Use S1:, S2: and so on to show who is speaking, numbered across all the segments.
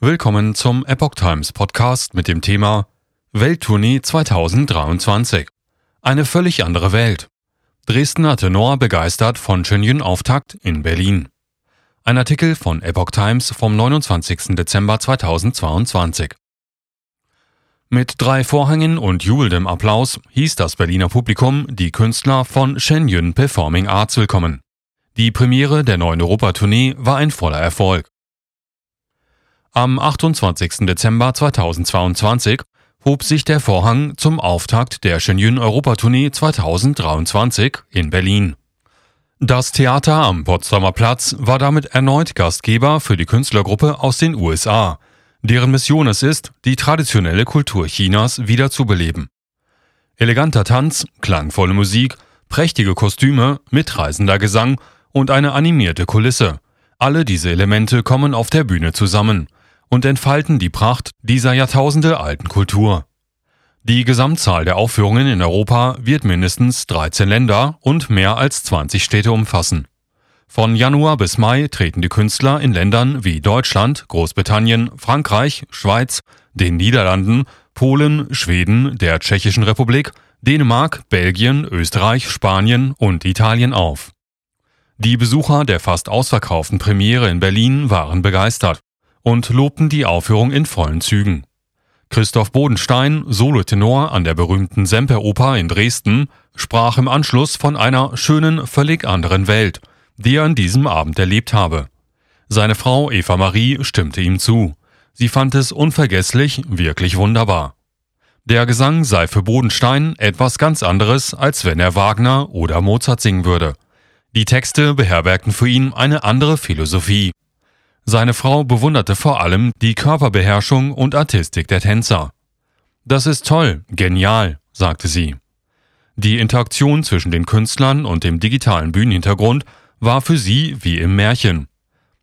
S1: Willkommen zum Epoch Times Podcast mit dem Thema Welttournee 2023. Eine völlig andere Welt. Dresdner Tenor begeistert von Shenyun Auftakt in Berlin. Ein Artikel von Epoch Times vom 29. Dezember 2022. Mit drei Vorhängen und jubelndem Applaus hieß das Berliner Publikum die Künstler von Shenyun Performing Arts willkommen. Die Premiere der neuen Europatournee war ein voller Erfolg. Am 28. Dezember 2022 hob sich der Vorhang zum Auftakt der Shenyun Europatournee 2023 in Berlin. Das Theater am Potsdamer Platz war damit erneut Gastgeber für die Künstlergruppe aus den USA, deren Mission es ist, die traditionelle Kultur Chinas wiederzubeleben. Eleganter Tanz, klangvolle Musik, prächtige Kostüme, mitreißender Gesang und eine animierte Kulisse. Alle diese Elemente kommen auf der Bühne zusammen und entfalten die Pracht dieser Jahrtausende alten Kultur. Die Gesamtzahl der Aufführungen in Europa wird mindestens 13 Länder und mehr als 20 Städte umfassen. Von Januar bis Mai treten die Künstler in Ländern wie Deutschland, Großbritannien, Frankreich, Schweiz, den Niederlanden, Polen, Schweden, der Tschechischen Republik, Dänemark, Belgien, Österreich, Spanien und Italien auf. Die Besucher der fast ausverkauften Premiere in Berlin waren begeistert und lobten die Aufführung in vollen Zügen. Christoph Bodenstein, Solotenor an der berühmten Semperoper in Dresden, sprach im Anschluss von einer schönen, völlig anderen Welt, die er an diesem Abend erlebt habe. Seine Frau Eva Marie stimmte ihm zu. Sie fand es unvergesslich, wirklich wunderbar. Der Gesang sei für Bodenstein etwas ganz anderes, als wenn er Wagner oder Mozart singen würde. Die Texte beherbergten für ihn eine andere Philosophie. Seine Frau bewunderte vor allem die Körperbeherrschung und Artistik der Tänzer. Das ist toll, genial, sagte sie. Die Interaktion zwischen den Künstlern und dem digitalen Bühnenhintergrund war für sie wie im Märchen.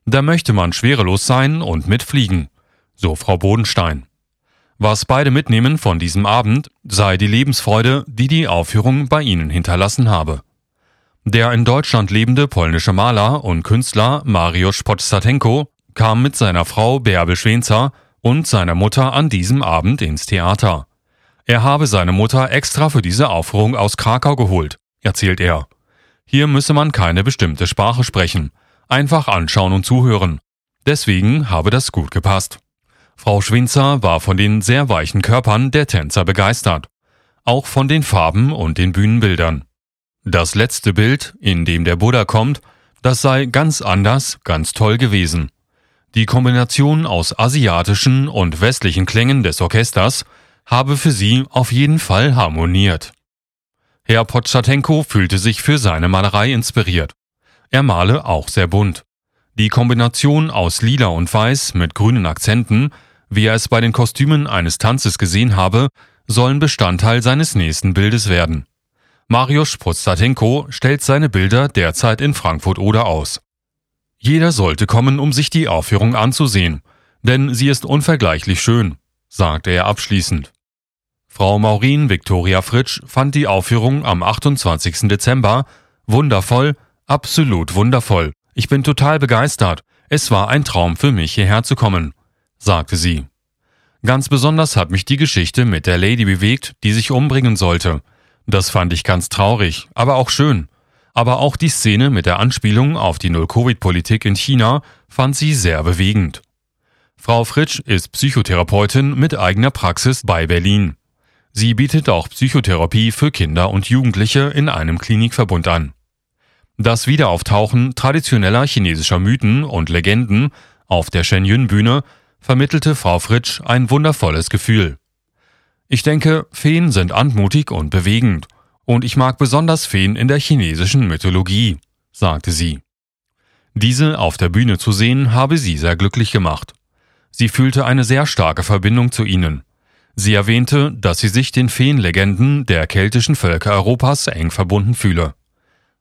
S1: Da möchte man schwerelos sein und mitfliegen, so Frau Bodenstein. Was beide mitnehmen von diesem Abend, sei die Lebensfreude, die die Aufführung bei ihnen hinterlassen habe. Der in Deutschland lebende polnische Maler und Künstler Mariusz Podstatenko kam mit seiner Frau Bärbel Schwenzer und seiner Mutter an diesem Abend ins Theater. Er habe seine Mutter extra für diese Aufführung aus Krakau geholt, erzählt er. Hier müsse man keine bestimmte Sprache sprechen, einfach anschauen und zuhören. Deswegen habe das gut gepasst. Frau Schwinzer war von den sehr weichen Körpern der Tänzer begeistert, auch von den Farben und den Bühnenbildern. Das letzte Bild, in dem der Buddha kommt, das sei ganz anders, ganz toll gewesen. Die Kombination aus asiatischen und westlichen Klängen des Orchesters habe für sie auf jeden Fall harmoniert. Herr Potschatenko fühlte sich für seine Malerei inspiriert. Er male auch sehr bunt. Die Kombination aus Lila und Weiß mit grünen Akzenten, wie er es bei den Kostümen eines Tanzes gesehen habe, sollen Bestandteil seines nächsten Bildes werden. Mariusz Postatenko stellt seine Bilder derzeit in Frankfurt-Oder aus. Jeder sollte kommen, um sich die Aufführung anzusehen, denn sie ist unvergleichlich schön, sagte er abschließend. Frau Maureen Victoria Fritsch fand die Aufführung am 28. Dezember wundervoll, absolut wundervoll. Ich bin total begeistert. Es war ein Traum für mich, hierher zu kommen, sagte sie. Ganz besonders hat mich die Geschichte mit der Lady bewegt, die sich umbringen sollte. Das fand ich ganz traurig, aber auch schön aber auch die Szene mit der Anspielung auf die Null-Covid-Politik in China fand sie sehr bewegend. Frau Fritsch ist Psychotherapeutin mit eigener Praxis bei Berlin. Sie bietet auch Psychotherapie für Kinder und Jugendliche in einem Klinikverbund an. Das Wiederauftauchen traditioneller chinesischer Mythen und Legenden auf der Shenyun-Bühne vermittelte Frau Fritsch ein wundervolles Gefühl. Ich denke, Feen sind anmutig und bewegend und ich mag besonders Feen in der chinesischen Mythologie, sagte sie. Diese auf der Bühne zu sehen, habe sie sehr glücklich gemacht. Sie fühlte eine sehr starke Verbindung zu ihnen. Sie erwähnte, dass sie sich den Feenlegenden der keltischen Völker Europas eng verbunden fühle.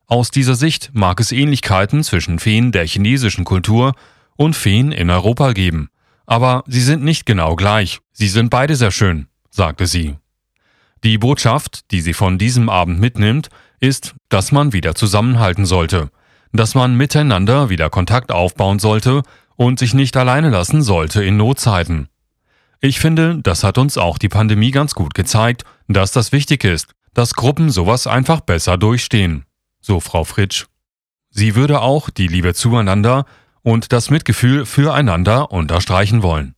S1: Aus dieser Sicht mag es Ähnlichkeiten zwischen Feen der chinesischen Kultur und Feen in Europa geben. Aber sie sind nicht genau gleich. Sie sind beide sehr schön, sagte sie. Die Botschaft, die sie von diesem Abend mitnimmt, ist, dass man wieder zusammenhalten sollte, dass man miteinander wieder Kontakt aufbauen sollte und sich nicht alleine lassen sollte in Notzeiten. Ich finde, das hat uns auch die Pandemie ganz gut gezeigt, dass das wichtig ist, dass Gruppen sowas einfach besser durchstehen. So Frau Fritsch. Sie würde auch die Liebe zueinander und das Mitgefühl füreinander unterstreichen wollen.